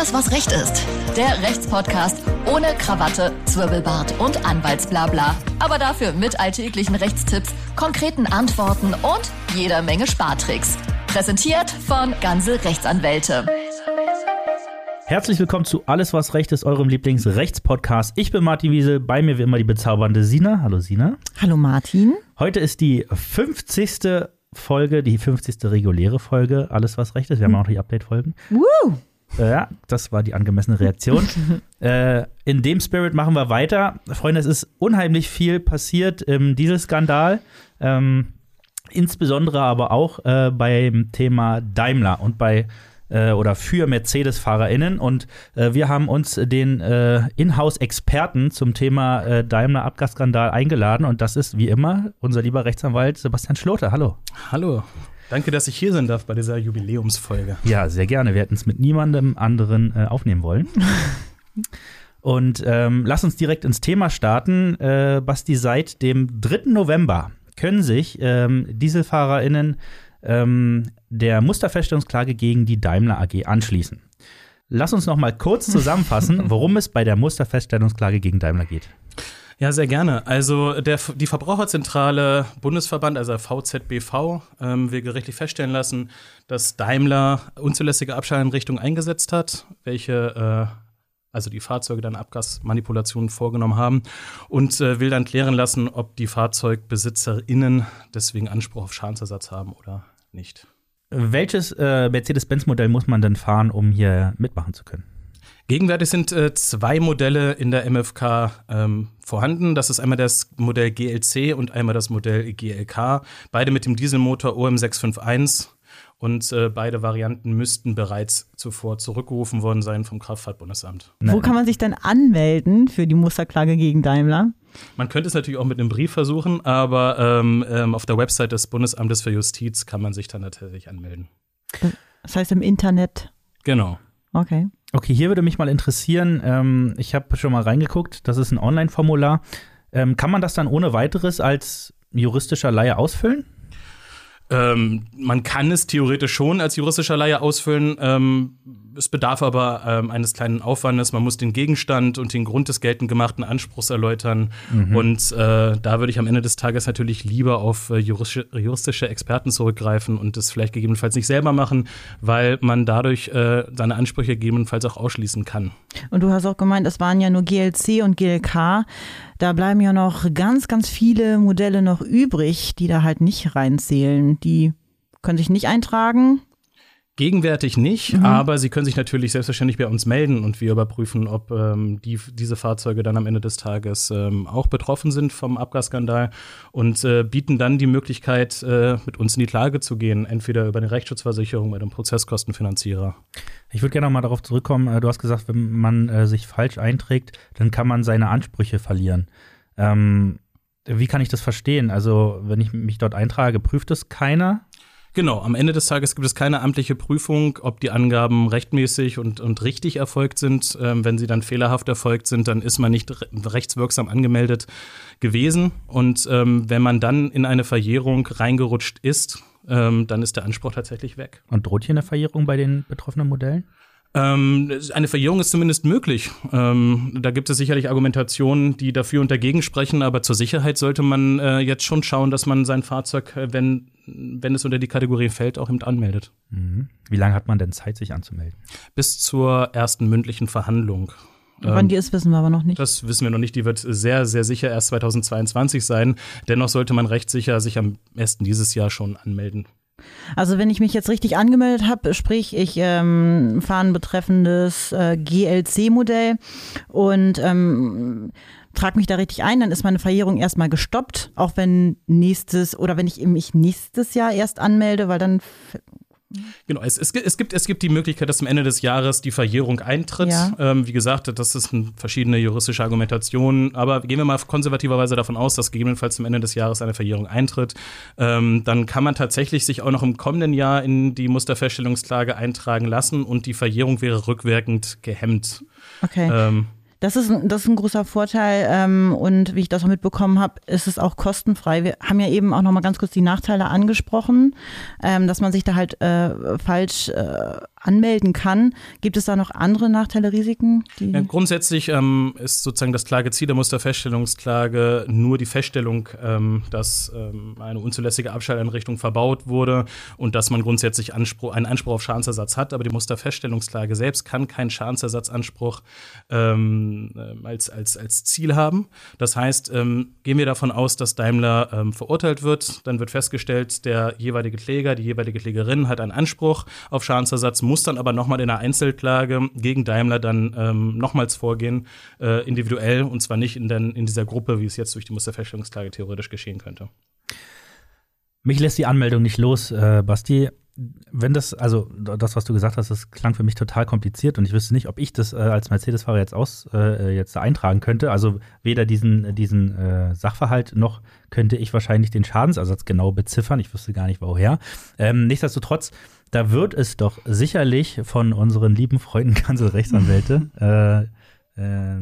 Alles, was Recht ist. Der Rechtspodcast ohne Krawatte, Zwirbelbart und Anwaltsblabla. Aber dafür mit alltäglichen Rechtstipps, konkreten Antworten und jeder Menge Spartricks. Präsentiert von Ganze Rechtsanwälte. Herzlich willkommen zu Alles, was Recht ist, eurem Lieblingsrechtspodcast. Ich bin Martin Wiesel, bei mir wie immer die bezaubernde Sina. Hallo Sina. Hallo Martin. Heute ist die 50. Folge, die 50. reguläre Folge, Alles, was Recht ist. Wir haben auch noch die Update-Folgen. Woo! Ja, das war die angemessene Reaktion. äh, in dem Spirit machen wir weiter. Freunde, es ist unheimlich viel passiert im Dieselskandal. Ähm, insbesondere aber auch äh, beim Thema Daimler und bei äh, oder für Mercedes-FahrerInnen. Und äh, wir haben uns den äh, Inhouse-Experten zum Thema äh, Daimler-Abgasskandal eingeladen. Und das ist wie immer unser lieber Rechtsanwalt Sebastian Schlote. Hallo. Hallo. Danke, dass ich hier sein darf bei dieser Jubiläumsfolge. Ja, sehr gerne. Wir hätten es mit niemandem anderen äh, aufnehmen wollen. Und ähm, lass uns direkt ins Thema starten. Äh, Basti, seit dem 3. November können sich ähm, DieselfahrerInnen ähm, der Musterfeststellungsklage gegen die Daimler AG anschließen. Lass uns noch mal kurz zusammenfassen, worum es bei der Musterfeststellungsklage gegen Daimler geht. Ja, sehr gerne. Also der, die Verbraucherzentrale Bundesverband, also VZBV, ähm, will gerichtlich feststellen lassen, dass Daimler unzulässige Abschalteinrichtungen eingesetzt hat, welche äh, also die Fahrzeuge dann Abgasmanipulationen vorgenommen haben und äh, will dann klären lassen, ob die FahrzeugbesitzerInnen deswegen Anspruch auf Schadensersatz haben oder nicht. Welches äh, Mercedes-Benz-Modell muss man denn fahren, um hier mitmachen zu können? Gegenwärtig sind äh, zwei Modelle in der MFK ähm, vorhanden. Das ist einmal das Modell GLC und einmal das Modell GLK. Beide mit dem Dieselmotor OM651. Und äh, beide Varianten müssten bereits zuvor zurückgerufen worden sein vom Kraftfahrtbundesamt. Wo kann man sich dann anmelden für die Musterklage gegen Daimler? Man könnte es natürlich auch mit einem Brief versuchen, aber ähm, ähm, auf der Website des Bundesamtes für Justiz kann man sich dann natürlich anmelden. Das heißt im Internet? Genau. Okay. Okay, hier würde mich mal interessieren, ähm, ich habe schon mal reingeguckt, das ist ein Online-Formular. Ähm, kann man das dann ohne weiteres als juristischer Laie ausfüllen? Ähm, man kann es theoretisch schon als juristischer Laie ausfüllen. Ähm, es bedarf aber ähm, eines kleinen Aufwandes. Man muss den Gegenstand und den Grund des geltend gemachten Anspruchs erläutern. Mhm. Und äh, da würde ich am Ende des Tages natürlich lieber auf äh, juristische, juristische, Experten zurückgreifen und das vielleicht gegebenenfalls nicht selber machen, weil man dadurch äh, seine Ansprüche gegebenenfalls auch ausschließen kann. Und du hast auch gemeint, es waren ja nur GLC und GLK. Da bleiben ja noch ganz, ganz viele Modelle noch übrig, die da halt nicht reinzählen. Die können sich nicht eintragen. Gegenwärtig nicht, mhm. aber Sie können sich natürlich selbstverständlich bei uns melden und wir überprüfen, ob ähm, die, diese Fahrzeuge dann am Ende des Tages ähm, auch betroffen sind vom Abgasskandal und äh, bieten dann die Möglichkeit, äh, mit uns in die Klage zu gehen, entweder über eine Rechtsschutzversicherung oder einen Prozesskostenfinanzierer. Ich würde gerne noch mal darauf zurückkommen. Äh, du hast gesagt, wenn man äh, sich falsch einträgt, dann kann man seine Ansprüche verlieren. Ähm, wie kann ich das verstehen? Also, wenn ich mich dort eintrage, prüft es keiner? Genau, am Ende des Tages gibt es keine amtliche Prüfung, ob die Angaben rechtmäßig und, und richtig erfolgt sind. Ähm, wenn sie dann fehlerhaft erfolgt sind, dann ist man nicht rechtswirksam angemeldet gewesen. Und ähm, wenn man dann in eine Verjährung reingerutscht ist, ähm, dann ist der Anspruch tatsächlich weg. Und droht hier eine Verjährung bei den betroffenen Modellen? Ähm, eine Verjährung ist zumindest möglich. Ähm, da gibt es sicherlich Argumentationen, die dafür und dagegen sprechen, aber zur Sicherheit sollte man äh, jetzt schon schauen, dass man sein Fahrzeug, äh, wenn, wenn es unter die Kategorie fällt, auch eben anmeldet. Mhm. Wie lange hat man denn Zeit, sich anzumelden? Bis zur ersten mündlichen Verhandlung. Wann die ist, wissen wir aber noch nicht. Das wissen wir noch nicht. Die wird sehr, sehr sicher erst 2022 sein. Dennoch sollte man recht sicher sich am 1. dieses Jahr schon anmelden. Also wenn ich mich jetzt richtig angemeldet habe, sprich ich ähm, fahre ein betreffendes äh, GLC-Modell und ähm, trage mich da richtig ein, dann ist meine Verjährung erstmal gestoppt, auch wenn nächstes oder wenn ich mich nächstes Jahr erst anmelde, weil dann Genau, es, es, es, gibt, es gibt die Möglichkeit, dass am Ende des Jahres die Verjährung eintritt. Ja. Ähm, wie gesagt, das ist eine verschiedene juristische Argumentation, aber gehen wir mal konservativerweise davon aus, dass gegebenenfalls zum Ende des Jahres eine Verjährung eintritt. Ähm, dann kann man tatsächlich sich auch noch im kommenden Jahr in die Musterfeststellungsklage eintragen lassen und die Verjährung wäre rückwirkend gehemmt. Okay. Ähm, das ist, das ist ein großer Vorteil ähm, und wie ich das auch mitbekommen habe, ist es auch kostenfrei. Wir haben ja eben auch noch mal ganz kurz die Nachteile angesprochen, ähm, dass man sich da halt äh, falsch äh, anmelden kann. Gibt es da noch andere Nachteile, Risiken? Ja, grundsätzlich ähm, ist sozusagen das Klageziel der Musterfeststellungsklage nur die Feststellung, ähm, dass ähm, eine unzulässige Abschalteinrichtung verbaut wurde und dass man grundsätzlich Anspruch, einen Anspruch auf Schadensersatz hat. Aber die Musterfeststellungsklage selbst kann keinen Schadensersatzanspruch ähm, äh, als, als, als Ziel haben. Das heißt, ähm, gehen wir davon aus, dass Daimler ähm, verurteilt wird, dann wird festgestellt, der jeweilige Kläger, die jeweilige Klägerin hat einen Anspruch auf Schadensersatz, muss dann aber nochmal in einer Einzelklage gegen Daimler dann ähm, nochmals vorgehen, äh, individuell und zwar nicht in, den, in dieser Gruppe, wie es jetzt durch die Musterfeststellungsklage theoretisch geschehen könnte. Mich lässt die Anmeldung nicht los, äh, Basti. Wenn das, also das, was du gesagt hast, das klang für mich total kompliziert und ich wüsste nicht, ob ich das äh, als Mercedes-Fahrer jetzt aus äh, jetzt eintragen könnte. Also weder diesen, diesen äh, Sachverhalt noch könnte ich wahrscheinlich den Schadensersatz genau beziffern. Ich wüsste gar nicht, woher. Ähm, nichtsdestotrotz da wird es doch sicherlich von unseren lieben Freunden Kanzelrechtsanwälte äh, äh,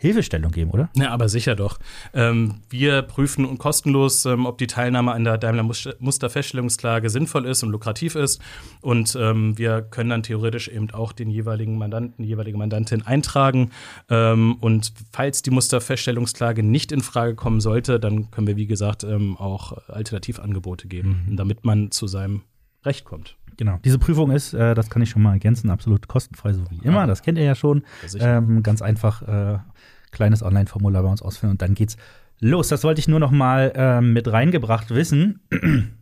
Hilfestellung geben, oder? Ja, aber sicher doch. Ähm, wir prüfen kostenlos, ähm, ob die Teilnahme an der Daimler Musterfeststellungsklage sinnvoll ist und lukrativ ist. Und ähm, wir können dann theoretisch eben auch den jeweiligen Mandanten, die jeweilige Mandantin eintragen. Ähm, und falls die Musterfeststellungsklage nicht in Frage kommen sollte, dann können wir, wie gesagt, ähm, auch Alternativangebote geben, mhm. damit man zu seinem Recht kommt. Genau. Diese Prüfung ist, äh, das kann ich schon mal ergänzen, absolut kostenfrei, so wie immer. Das kennt ihr ja schon. Ähm, ganz einfach, äh, kleines Online-Formular bei uns ausfüllen und dann geht's los. Das wollte ich nur noch mal äh, mit reingebracht wissen.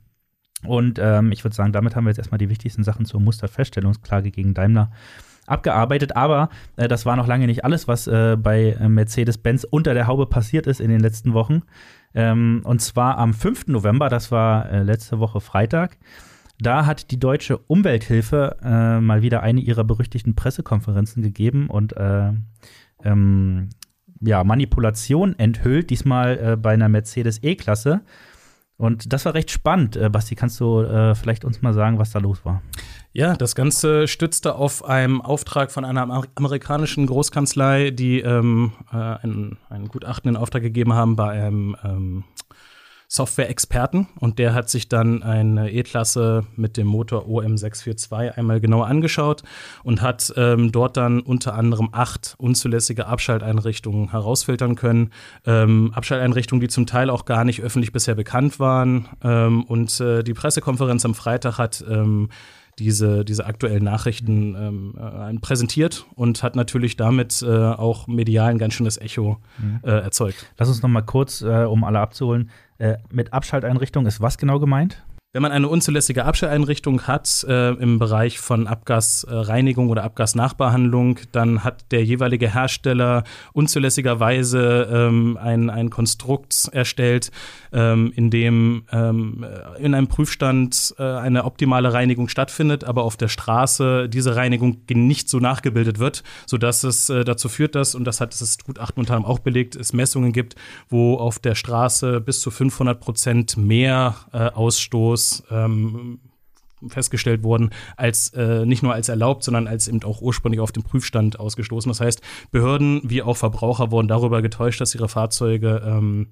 Und ähm, ich würde sagen, damit haben wir jetzt erstmal die wichtigsten Sachen zur Musterfeststellungsklage gegen Daimler abgearbeitet. Aber äh, das war noch lange nicht alles, was äh, bei äh, Mercedes-Benz unter der Haube passiert ist in den letzten Wochen. Ähm, und zwar am 5. November, das war äh, letzte Woche Freitag, da hat die Deutsche Umwelthilfe äh, mal wieder eine ihrer berüchtigten Pressekonferenzen gegeben und äh, ähm, ja, Manipulation enthüllt, diesmal äh, bei einer Mercedes E-Klasse. Und das war recht spannend. Äh, Basti, kannst du äh, vielleicht uns mal sagen, was da los war? Ja, das Ganze stützte auf einem Auftrag von einer amerikanischen Großkanzlei, die ähm, äh, ein, ein Gutachten in Auftrag gegeben haben bei einem ähm, Software-Experten und der hat sich dann eine E-Klasse mit dem Motor OM642 einmal genauer angeschaut und hat ähm, dort dann unter anderem acht unzulässige Abschalteinrichtungen herausfiltern können. Ähm, Abschalteinrichtungen, die zum Teil auch gar nicht öffentlich bisher bekannt waren. Ähm, und äh, die Pressekonferenz am Freitag hat ähm, diese, diese aktuellen Nachrichten ähm, äh, präsentiert und hat natürlich damit äh, auch medial ein ganz schönes Echo mhm. äh, erzeugt. Lass uns noch mal kurz, äh, um alle abzuholen, äh, mit Abschalteinrichtung ist was genau gemeint? Wenn man eine unzulässige Abstelleinrichtung hat äh, im Bereich von Abgasreinigung oder Abgasnachbehandlung, dann hat der jeweilige Hersteller unzulässigerweise ähm, ein, ein Konstrukt erstellt, ähm, in dem ähm, in einem Prüfstand äh, eine optimale Reinigung stattfindet, aber auf der Straße diese Reinigung nicht so nachgebildet wird, sodass es äh, dazu führt, dass, und das hat das Gutachten unter anderem auch belegt, es Messungen gibt, wo auf der Straße bis zu 500 Prozent mehr äh, Ausstoß Autos ähm, festgestellt wurden, als äh, nicht nur als erlaubt, sondern als eben auch ursprünglich auf dem Prüfstand ausgestoßen. Das heißt, Behörden wie auch Verbraucher wurden darüber getäuscht, dass ihre Fahrzeuge ähm,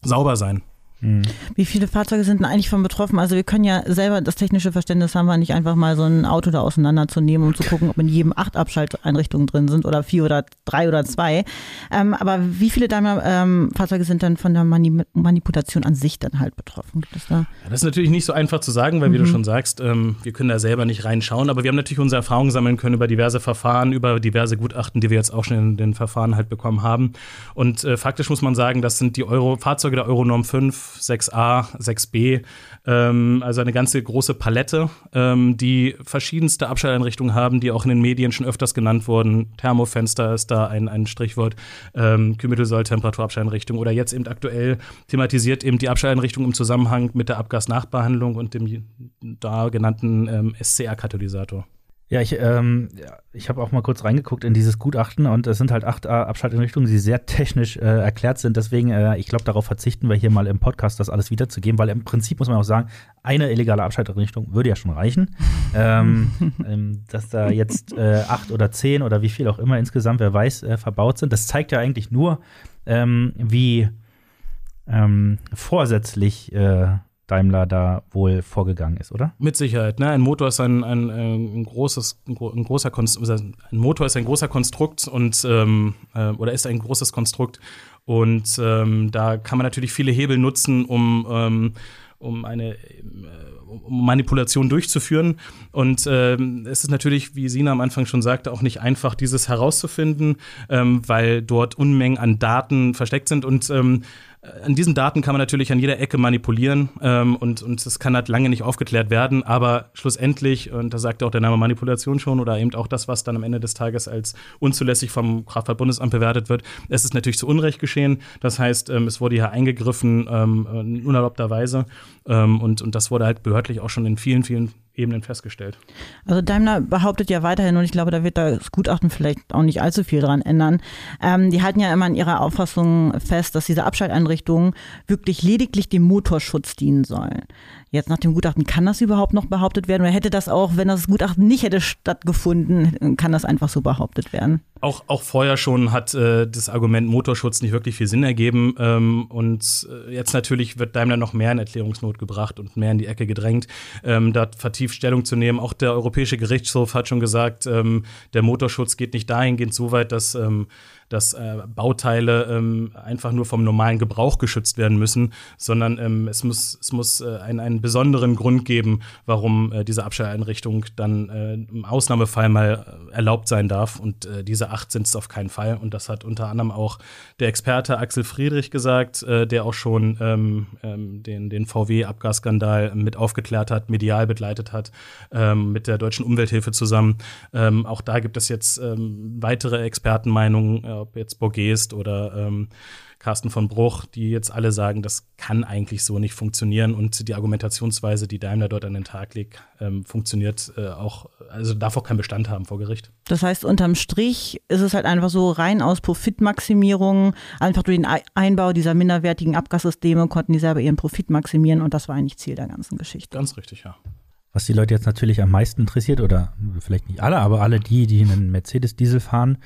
sauber seien. Mhm. Wie viele Fahrzeuge sind denn eigentlich von betroffen? Also wir können ja selber das technische Verständnis haben, wir nicht einfach mal so ein Auto da auseinanderzunehmen, um zu gucken, ob in jedem acht Abschalteinrichtungen drin sind oder vier oder drei oder zwei. Ähm, aber wie viele Daimler-Fahrzeuge ähm, sind dann von der Mani Manipulation an sich dann halt betroffen? Gibt es da? Ja, das ist natürlich nicht so einfach zu sagen, weil mhm. wie du mhm. schon sagst, ähm, wir können da selber nicht reinschauen, aber wir haben natürlich unsere Erfahrungen sammeln können über diverse Verfahren, über diverse Gutachten, die wir jetzt auch schon in den Verfahren halt bekommen haben. Und äh, faktisch muss man sagen, das sind die Euro Fahrzeuge der Euronorm 5 6a, 6b, ähm, also eine ganze große Palette, ähm, die verschiedenste Abschalteinrichtungen haben, die auch in den Medien schon öfters genannt wurden. Thermofenster ist da ein, ein Strichwort, ähm, Kühlmittelsäule-Temperaturabschalteinrichtung oder jetzt eben aktuell thematisiert eben die Abschalteinrichtung im Zusammenhang mit der Abgasnachbehandlung und dem da genannten ähm, SCR-Katalysator. Ja, ich, ähm, ich habe auch mal kurz reingeguckt in dieses Gutachten und es sind halt acht äh, Abschalteinrichtungen, die sehr technisch äh, erklärt sind. Deswegen, äh, ich glaube, darauf verzichten wir hier mal im Podcast, das alles wiederzugeben, weil im Prinzip muss man auch sagen, eine illegale Abschalteinrichtung würde ja schon reichen. ähm, ähm, dass da jetzt äh, acht oder zehn oder wie viel auch immer insgesamt, wer weiß, äh, verbaut sind. Das zeigt ja eigentlich nur, ähm, wie ähm, vorsätzlich äh, Daimler da wohl vorgegangen ist, oder? Mit Sicherheit. Ne? Ein Motor ist ein, ein, ein großes, ein, großer Konstrukt, ein Motor ist ein großer Konstrukt und ähm, äh, oder ist ein großes Konstrukt und ähm, da kann man natürlich viele Hebel nutzen, um ähm, um eine äh, um Manipulation durchzuführen. Und ähm, es ist natürlich, wie Sina am Anfang schon sagte, auch nicht einfach, dieses herauszufinden, ähm, weil dort Unmengen an Daten versteckt sind und ähm, äh, an diesen Daten kann man natürlich an jeder Ecke manipulieren ähm, und, und das kann halt lange nicht aufgeklärt werden, aber schlussendlich, und da sagt auch der Name Manipulation schon oder eben auch das, was dann am Ende des Tages als unzulässig vom Kraftfahrtbundesamt bewertet wird, es ist natürlich zu Unrecht geschehen. Das heißt, ähm, es wurde hier eingegriffen, ähm, unerlaubterweise ähm, und, und das wurde halt behördlich auch schon in vielen, vielen Ebenen festgestellt. Also Daimler behauptet ja weiterhin, und ich glaube, da wird das Gutachten vielleicht auch nicht allzu viel dran ändern, ähm, die halten ja immer in ihrer Auffassung fest, dass diese Abschalteinrichtungen wirklich lediglich dem Motorschutz dienen sollen. Jetzt nach dem Gutachten, kann das überhaupt noch behauptet werden? Oder hätte das auch, wenn das Gutachten nicht hätte stattgefunden, kann das einfach so behauptet werden? Auch, auch vorher schon hat äh, das Argument Motorschutz nicht wirklich viel Sinn ergeben. Ähm, und äh, jetzt natürlich wird Daimler noch mehr in Erklärungsnot gebracht und mehr in die Ecke gedrängt, ähm, da vertieft Stellung zu nehmen. Auch der Europäische Gerichtshof hat schon gesagt, ähm, der Motorschutz geht nicht dahingehend so weit, dass ähm, dass äh, Bauteile ähm, einfach nur vom normalen Gebrauch geschützt werden müssen, sondern ähm, es muss, es muss äh, einen, einen besonderen Grund geben, warum äh, diese Abstelleinrichtung dann äh, im Ausnahmefall mal äh, erlaubt sein darf. Und äh, diese acht sind es auf keinen Fall. Und das hat unter anderem auch der Experte Axel Friedrich gesagt, äh, der auch schon ähm, ähm, den, den VW-Abgasskandal mit aufgeklärt hat, medial begleitet hat, ähm, mit der Deutschen Umwelthilfe zusammen. Ähm, auch da gibt es jetzt ähm, weitere Expertenmeinungen, äh, ob jetzt Borgest oder ähm, Carsten von Bruch, die jetzt alle sagen, das kann eigentlich so nicht funktionieren und die Argumentationsweise, die Daimler dort an den Tag legt, ähm, funktioniert äh, auch, also darf auch keinen Bestand haben vor Gericht. Das heißt, unterm Strich ist es halt einfach so rein aus Profitmaximierung, einfach durch den Einbau dieser minderwertigen Abgassysteme konnten die selber ihren Profit maximieren und das war eigentlich Ziel der ganzen Geschichte. Ganz richtig, ja. Was die Leute jetzt natürlich am meisten interessiert, oder vielleicht nicht alle, aber alle die, die einen Mercedes-Diesel fahren,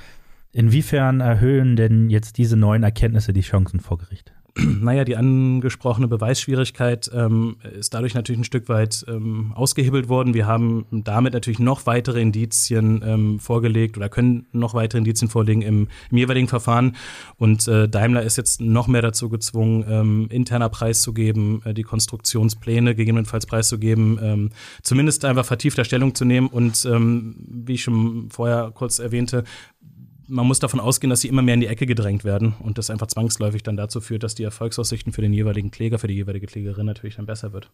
Inwiefern erhöhen denn jetzt diese neuen Erkenntnisse die Chancen vor Gericht? Naja, die angesprochene Beweisschwierigkeit ähm, ist dadurch natürlich ein Stück weit ähm, ausgehebelt worden. Wir haben damit natürlich noch weitere Indizien ähm, vorgelegt oder können noch weitere Indizien vorlegen im, im jeweiligen Verfahren. Und äh, Daimler ist jetzt noch mehr dazu gezwungen, ähm, interner preiszugeben, äh, die Konstruktionspläne gegebenenfalls preiszugeben, ähm, zumindest einfach vertiefter Stellung zu nehmen. Und ähm, wie ich schon vorher kurz erwähnte, man muss davon ausgehen, dass sie immer mehr in die Ecke gedrängt werden und das einfach zwangsläufig dann dazu führt, dass die Erfolgsaussichten für den jeweiligen Kläger, für die jeweilige Klägerin natürlich dann besser wird.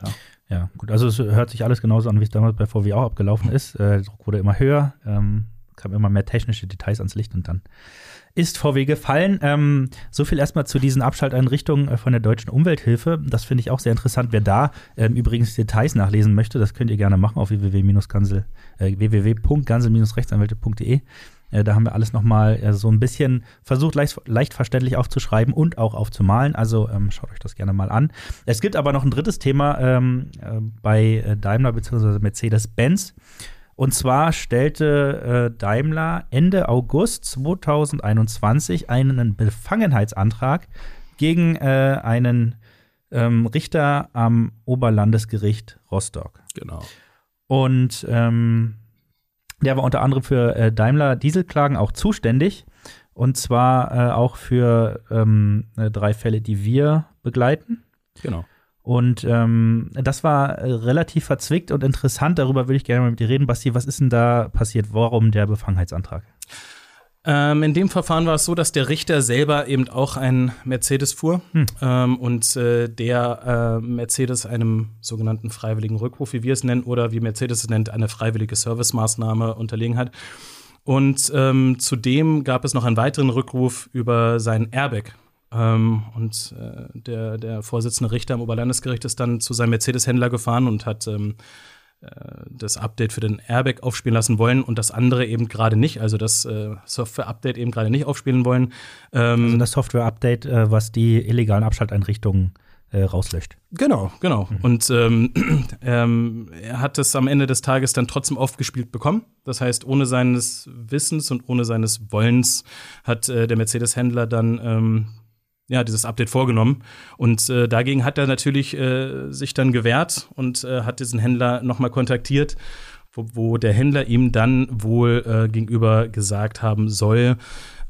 Ja. ja, gut. Also es hört sich alles genauso an, wie es damals bei VW auch abgelaufen ist. Äh, der Druck wurde immer höher, ähm, kamen immer mehr technische Details ans Licht und dann ist VW gefallen. Ähm, so viel erstmal zu diesen Abschalteinrichtungen äh, von der Deutschen Umwelthilfe. Das finde ich auch sehr interessant. Wer da ähm, übrigens Details nachlesen möchte, das könnt ihr gerne machen auf www-gansel, äh. Äh, da haben wir alles nochmal äh, so ein bisschen versucht, leicht, leicht, verständlich aufzuschreiben und auch aufzumalen. Also ähm, schaut euch das gerne mal an. Es gibt aber noch ein drittes Thema ähm, äh, bei Daimler bzw. Mercedes-Benz. Und zwar stellte äh, Daimler Ende August 2021 einen Befangenheitsantrag gegen äh, einen ähm, Richter am Oberlandesgericht Rostock. Genau. Und ähm, der war unter anderem für äh, Daimler Dieselklagen auch zuständig. Und zwar äh, auch für ähm, äh, drei Fälle, die wir begleiten. Genau. Und ähm, das war äh, relativ verzwickt und interessant. Darüber würde ich gerne mal mit dir reden. Basti, was ist denn da passiert? Warum der Befangenheitsantrag? Ähm, in dem Verfahren war es so, dass der Richter selber eben auch ein Mercedes fuhr hm. ähm, und äh, der äh, Mercedes einem sogenannten freiwilligen Rückruf, wie wir es nennen, oder wie Mercedes es nennt, eine freiwillige Servicemaßnahme unterlegen hat. Und ähm, zudem gab es noch einen weiteren Rückruf über sein Airbag. Ähm, und äh, der, der Vorsitzende Richter am Oberlandesgericht ist dann zu seinem Mercedes-Händler gefahren und hat ähm, äh, das Update für den Airbag aufspielen lassen wollen und das andere eben gerade nicht, also das äh, Software-Update eben gerade nicht aufspielen wollen. Ähm, also das Software-Update, äh, was die illegalen Abschalteinrichtungen äh, rauslöscht. Genau, genau. Mhm. Und ähm, ähm, er hat es am Ende des Tages dann trotzdem aufgespielt bekommen. Das heißt, ohne seines Wissens und ohne seines Wollens hat der Mercedes-Händler dann ähm, ja, dieses Update vorgenommen. Und äh, dagegen hat er natürlich äh, sich dann gewehrt und äh, hat diesen Händler nochmal kontaktiert, wo, wo der Händler ihm dann wohl äh, gegenüber gesagt haben soll,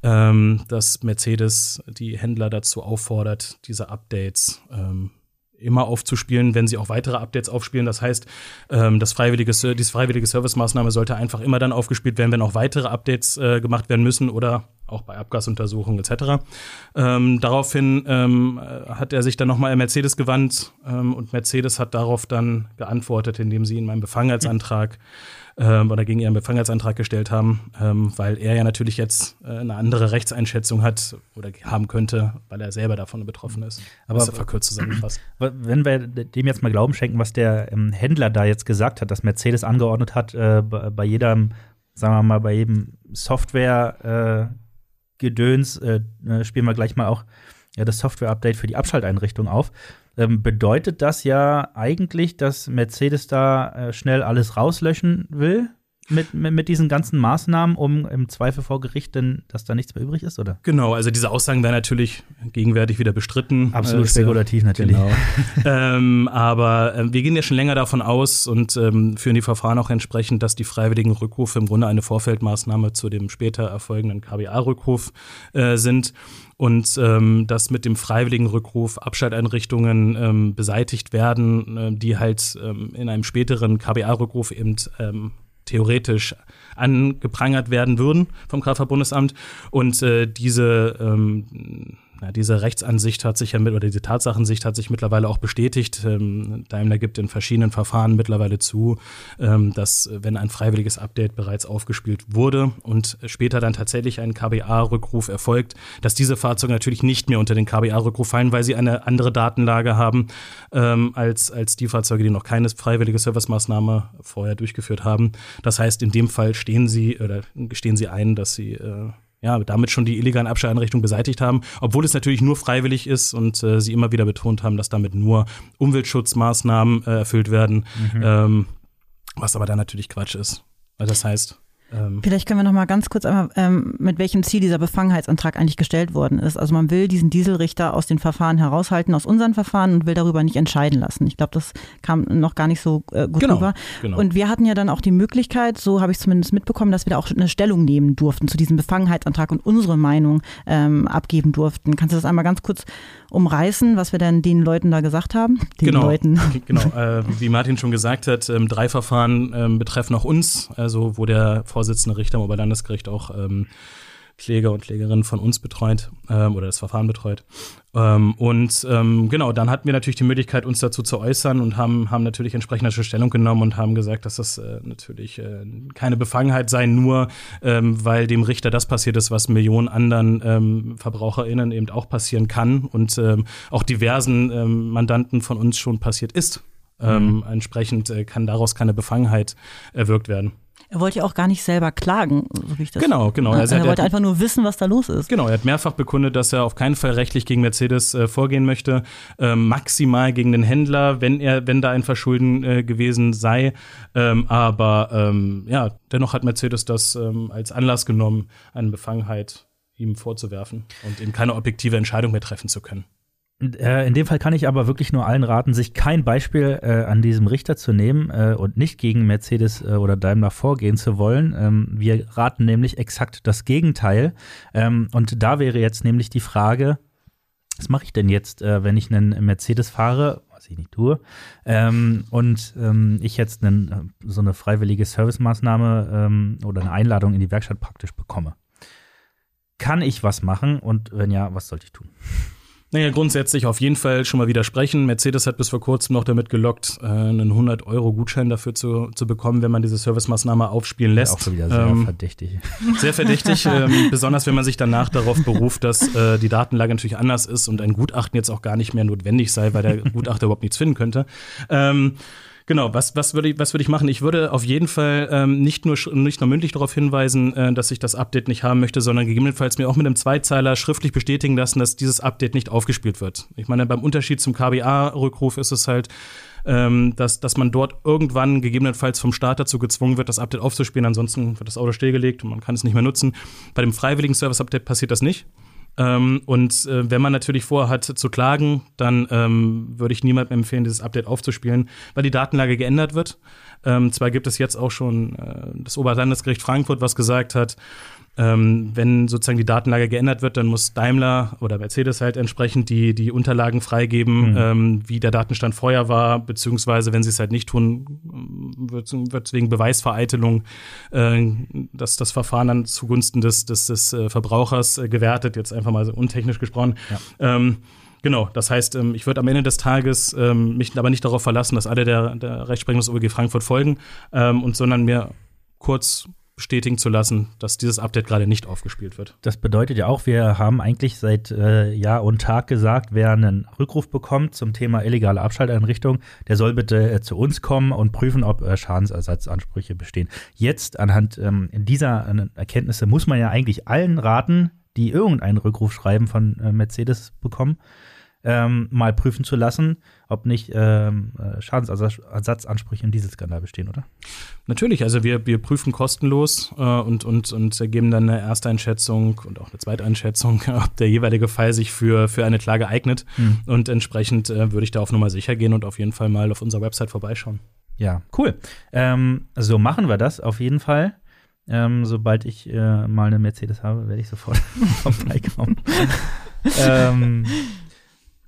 ähm, dass Mercedes die Händler dazu auffordert, diese Updates ähm, immer aufzuspielen, wenn sie auch weitere Updates aufspielen. Das heißt, ähm, das freiwillige, diese freiwillige Servicemaßnahme sollte einfach immer dann aufgespielt werden, wenn auch weitere Updates äh, gemacht werden müssen oder auch bei Abgasuntersuchungen etc. Ähm, daraufhin ähm, hat er sich dann nochmal an Mercedes gewandt ähm, und Mercedes hat darauf dann geantwortet, indem sie in meinem Befangenheitsantrag ähm, oder gegen ihren Befangenheitsantrag gestellt haben, ähm, weil er ja natürlich jetzt äh, eine andere Rechtseinschätzung hat oder haben könnte, weil er selber davon betroffen ist. Aber das ist verkürzt zusammengefasst. Wenn wir dem jetzt mal Glauben schenken, was der ähm, Händler da jetzt gesagt hat, dass Mercedes angeordnet hat, äh, bei, bei jedem, sagen wir mal, bei jedem Software- äh, Gedöns, äh, äh, spielen wir gleich mal auch ja, das Software-Update für die Abschalteinrichtung auf. Ähm, bedeutet das ja eigentlich, dass Mercedes da äh, schnell alles rauslöschen will? Mit, mit, mit, diesen ganzen Maßnahmen, um im Zweifel vor Gericht denn, dass da nichts mehr übrig ist, oder? Genau, also diese Aussagen werden natürlich gegenwärtig wieder bestritten. Absolut äh, spekulativ natürlich. Genau. ähm, aber äh, wir gehen ja schon länger davon aus und ähm, führen die Verfahren auch entsprechend, dass die freiwilligen Rückrufe im Grunde eine Vorfeldmaßnahme zu dem später erfolgenden KBA-Rückruf äh, sind und ähm, dass mit dem freiwilligen Rückruf Abschalteinrichtungen ähm, beseitigt werden, äh, die halt ähm, in einem späteren KBA-Rückruf eben ähm, theoretisch angeprangert werden würden vom Kraftfahrtbundesamt. Und äh, diese ähm, ja, diese Rechtsansicht hat sich ja mit, oder diese Tatsachensicht hat sich mittlerweile auch bestätigt. Ähm, Daimler gibt in verschiedenen Verfahren mittlerweile zu, ähm, dass wenn ein freiwilliges Update bereits aufgespielt wurde und später dann tatsächlich ein KBA-Rückruf erfolgt, dass diese Fahrzeuge natürlich nicht mehr unter den KBA-Rückruf fallen, weil sie eine andere Datenlage haben ähm, als, als die Fahrzeuge, die noch keine freiwillige Servicemaßnahme vorher durchgeführt haben. Das heißt, in dem Fall stehen sie oder gestehen sie ein, dass sie äh, ja, damit schon die illegalen Abstelleinrichtungen beseitigt haben, obwohl es natürlich nur freiwillig ist und äh, sie immer wieder betont haben, dass damit nur Umweltschutzmaßnahmen äh, erfüllt werden, mhm. ähm, was aber dann natürlich Quatsch ist. Also das heißt, ähm Vielleicht können wir noch mal ganz kurz einmal, ähm, mit welchem Ziel dieser Befangenheitsantrag eigentlich gestellt worden ist. Also man will diesen Dieselrichter aus den Verfahren heraushalten, aus unseren Verfahren und will darüber nicht entscheiden lassen. Ich glaube, das kam noch gar nicht so äh, gut genau, rüber. Genau. Und wir hatten ja dann auch die Möglichkeit, so habe ich zumindest mitbekommen, dass wir da auch eine Stellung nehmen durften zu diesem Befangenheitsantrag und unsere Meinung ähm, abgeben durften. Kannst du das einmal ganz kurz umreißen, was wir denn den Leuten da gesagt haben? Den genau, Leuten. genau. Äh, wie Martin schon gesagt hat, ähm, drei Verfahren ähm, betreffen auch uns, also wo der Vorsitzende Richter am Oberlandesgericht auch ähm, Kläger und Klägerinnen von uns betreut ähm, oder das Verfahren betreut. Ähm, und ähm, genau, dann hatten wir natürlich die Möglichkeit, uns dazu zu äußern und haben, haben natürlich entsprechende Stellung genommen und haben gesagt, dass das äh, natürlich äh, keine Befangenheit sei, nur ähm, weil dem Richter das passiert ist, was Millionen anderen ähm, VerbraucherInnen eben auch passieren kann und ähm, auch diversen Mandanten von uns schon passiert ist. Mhm. Entsprechend äh, kann daraus keine Befangenheit erwirkt werden. Er wollte ja auch gar nicht selber klagen, so wie ich das. Genau, genau. Also er, er wollte einfach nur wissen, was da los ist. Genau, er hat mehrfach bekundet, dass er auf keinen Fall rechtlich gegen Mercedes äh, vorgehen möchte, äh, maximal gegen den Händler, wenn er, wenn da ein Verschulden äh, gewesen sei. Ähm, aber ähm, ja, dennoch hat Mercedes das ähm, als Anlass genommen, eine Befangenheit ihm vorzuwerfen und ihm keine objektive Entscheidung mehr treffen zu können. Äh, in dem Fall kann ich aber wirklich nur allen raten, sich kein Beispiel äh, an diesem Richter zu nehmen äh, und nicht gegen Mercedes äh, oder Daimler vorgehen zu wollen. Ähm, wir raten nämlich exakt das Gegenteil. Ähm, und da wäre jetzt nämlich die Frage, was mache ich denn jetzt, äh, wenn ich einen Mercedes fahre, was ich nicht tue, ähm, und ähm, ich jetzt einen, so eine freiwillige Servicemaßnahme ähm, oder eine Einladung in die Werkstatt praktisch bekomme? Kann ich was machen und wenn ja, was sollte ich tun? Naja, grundsätzlich auf jeden Fall schon mal widersprechen. Mercedes hat bis vor kurzem noch damit gelockt, äh, einen 100-Euro-Gutschein dafür zu, zu bekommen, wenn man diese Servicemaßnahme aufspielen lässt. Ja, auch schon wieder sehr ähm, verdächtig. Sehr verdächtig, ähm, besonders wenn man sich danach darauf beruft, dass äh, die Datenlage natürlich anders ist und ein Gutachten jetzt auch gar nicht mehr notwendig sei, weil der Gutachter überhaupt nichts finden könnte. Ähm, Genau, was, was würde ich, was würde ich machen? Ich würde auf jeden Fall ähm, nicht, nur, nicht nur mündlich darauf hinweisen, äh, dass ich das Update nicht haben möchte, sondern gegebenenfalls mir auch mit einem Zweizeiler schriftlich bestätigen lassen, dass dieses Update nicht aufgespielt wird. Ich meine, beim Unterschied zum KBA-Rückruf ist es halt, ähm, dass, dass man dort irgendwann gegebenenfalls vom Staat dazu gezwungen wird, das Update aufzuspielen. Ansonsten wird das Auto stillgelegt und man kann es nicht mehr nutzen. Bei dem freiwilligen Service-Update passiert das nicht. Ähm, und äh, wenn man natürlich vorhat zu klagen, dann ähm, würde ich niemandem empfehlen, dieses Update aufzuspielen, weil die Datenlage geändert wird. Ähm, zwar gibt es jetzt auch schon äh, das Oberlandesgericht Frankfurt, was gesagt hat, ähm, wenn sozusagen die Datenlage geändert wird, dann muss Daimler oder Mercedes halt entsprechend die, die Unterlagen freigeben, mhm. ähm, wie der Datenstand vorher war, beziehungsweise wenn sie es halt nicht tun, wird, wird wegen Beweisvereitelung äh, das, das Verfahren dann zugunsten des, des, des äh, Verbrauchers äh, gewertet, jetzt einfach mal so untechnisch gesprochen. Ja. Ähm, Genau, das heißt, ähm, ich würde am Ende des Tages ähm, mich aber nicht darauf verlassen, dass alle der, der Rechtsprechung des OEG Frankfurt folgen, ähm, und sondern mir kurz bestätigen zu lassen, dass dieses Update gerade nicht aufgespielt wird. Das bedeutet ja auch, wir haben eigentlich seit äh, Jahr und Tag gesagt, wer einen Rückruf bekommt zum Thema illegale Abschalteinrichtung, der soll bitte äh, zu uns kommen und prüfen, ob äh, Schadensersatzansprüche bestehen. Jetzt anhand ähm, dieser Erkenntnisse muss man ja eigentlich allen raten, die irgendeinen Rückruf schreiben von äh, Mercedes bekommen, ähm, mal prüfen zu lassen, ob nicht ähm, äh, Schadensersatzansprüche in diesem Skandal bestehen, oder? Natürlich, also wir, wir prüfen kostenlos äh, und, und, und geben dann eine Ersteinschätzung und auch eine Zweiteinschätzung, ob der jeweilige Fall sich für, für eine Klage eignet. Mhm. Und entsprechend äh, würde ich da auf Nummer sicher gehen und auf jeden Fall mal auf unserer Website vorbeischauen. Ja, cool. Ähm, so machen wir das auf jeden Fall. Ähm, sobald ich äh, mal eine Mercedes habe, werde ich sofort vorbeikommen. ähm,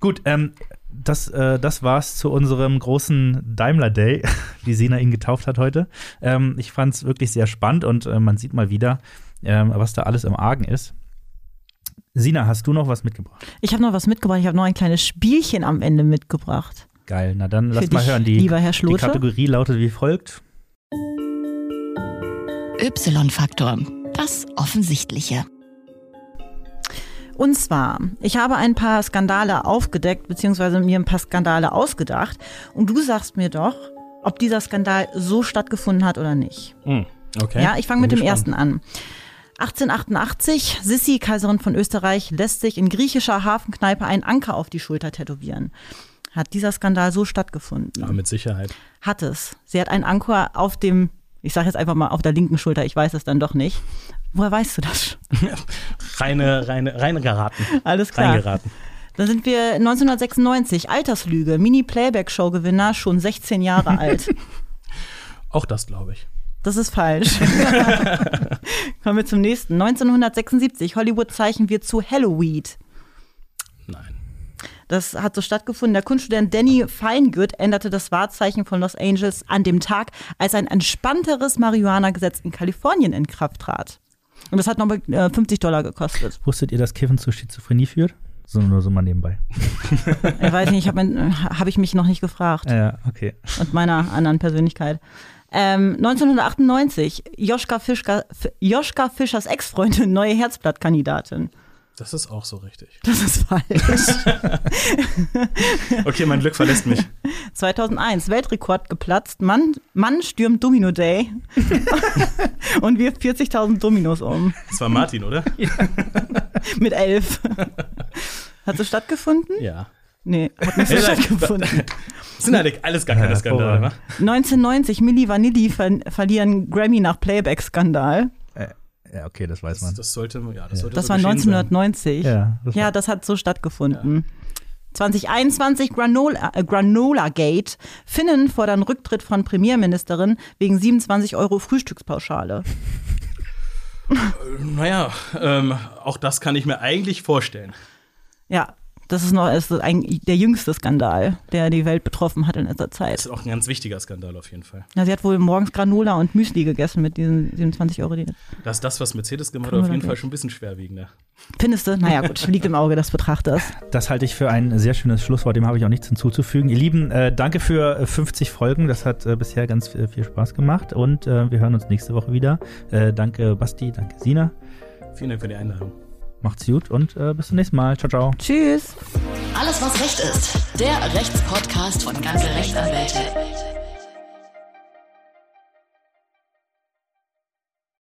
Gut, ähm, das, äh, das war's zu unserem großen Daimler Day, wie Sina ihn getauft hat heute. Ähm, ich fand's wirklich sehr spannend und äh, man sieht mal wieder, ähm, was da alles im Argen ist. Sina, hast du noch was mitgebracht? Ich habe noch was mitgebracht. Ich habe noch ein kleines Spielchen am Ende mitgebracht. Geil, na dann lass mal hören. Die, lieber Herr die Kategorie lautet wie folgt. Y-Faktor, das Offensichtliche. Und zwar, ich habe ein paar Skandale aufgedeckt, beziehungsweise mir ein paar Skandale ausgedacht. Und du sagst mir doch, ob dieser Skandal so stattgefunden hat oder nicht. Hm, okay. Ja, ich fange mit dem ersten an. 1888, Sissi, Kaiserin von Österreich, lässt sich in griechischer Hafenkneipe einen Anker auf die Schulter tätowieren. Hat dieser Skandal so stattgefunden? Ja, mit Sicherheit. Hat es. Sie hat einen Anker auf dem, ich sage jetzt einfach mal auf der linken Schulter, ich weiß es dann doch nicht. Woher weißt du das? reine, reine, reine geraten. Alles klar. Reingeraten. Da sind wir 1996, Alterslüge, Mini-Playback-Show-Gewinner, schon 16 Jahre alt. Auch das glaube ich. Das ist falsch. Kommen wir zum nächsten. 1976, Hollywood-Zeichen wird zu Halloween. Nein. Das hat so stattgefunden. Der Kunststudent Danny Feingood änderte das Wahrzeichen von Los Angeles an dem Tag, als ein entspannteres Marihuana-Gesetz in Kalifornien in Kraft trat. Und das hat nochmal äh, 50 Dollar gekostet. Wusstet ihr, dass Kiffen zu Schizophrenie führt? So, nur so mal nebenbei. ich weiß nicht, habe äh, hab ich mich noch nicht gefragt. Ja, okay. Und meiner anderen Persönlichkeit. Ähm, 1998, Joschka, Fischka, Joschka Fischers Ex-Freundin, neue Herzblattkandidatin. Das ist auch so richtig. Das ist falsch. okay, mein Glück verlässt mich. 2001, Weltrekord geplatzt. Mann, Mann stürmt Domino Day und wirft 40.000 Dominos um. Das war Martin, oder? Mit elf. Hat es stattgefunden? Ja. Nee, hat nicht so stattgefunden. Das sind halt alles gar keine Skandale, wa? 1990, Milli Vanilli ver verlieren Grammy nach Playback-Skandal. Ja, okay, das weiß man. Das, das sollte, ja, das, sollte das so war 1990. Sein. Ja, das, ja, das hat so stattgefunden. Ja. 2021 Granola, äh, Granola Gate. Finnen fordern Rücktritt von Premierministerin wegen 27 Euro Frühstückspauschale. Äh, naja, ähm, auch das kann ich mir eigentlich vorstellen. Ja, das ist noch ist ein, der jüngste Skandal, der die Welt betroffen hat in letzter Zeit. Das ist auch ein ganz wichtiger Skandal auf jeden Fall. Ja, sie hat wohl morgens Granola und Müsli gegessen mit diesen 27 Euro. Die das ist das, was Mercedes gemacht hat, auf jeden Fall schon ein bisschen schwerwiegender. Findest du? Naja, gut, liegt im Auge des Betrachters. Das halte ich für ein sehr schönes Schlusswort, dem habe ich auch nichts hinzuzufügen. Ihr Lieben, äh, danke für 50 äh, Folgen, das hat äh, bisher ganz äh, viel Spaß gemacht und äh, wir hören uns nächste Woche wieder. Äh, danke Basti, danke Sina. Vielen Dank für die Einladung. Macht's gut und äh, bis zum nächsten Mal. Ciao, ciao. Tschüss. Alles, was Recht ist. Der Rechtspodcast von ganze Rechtsanwälte.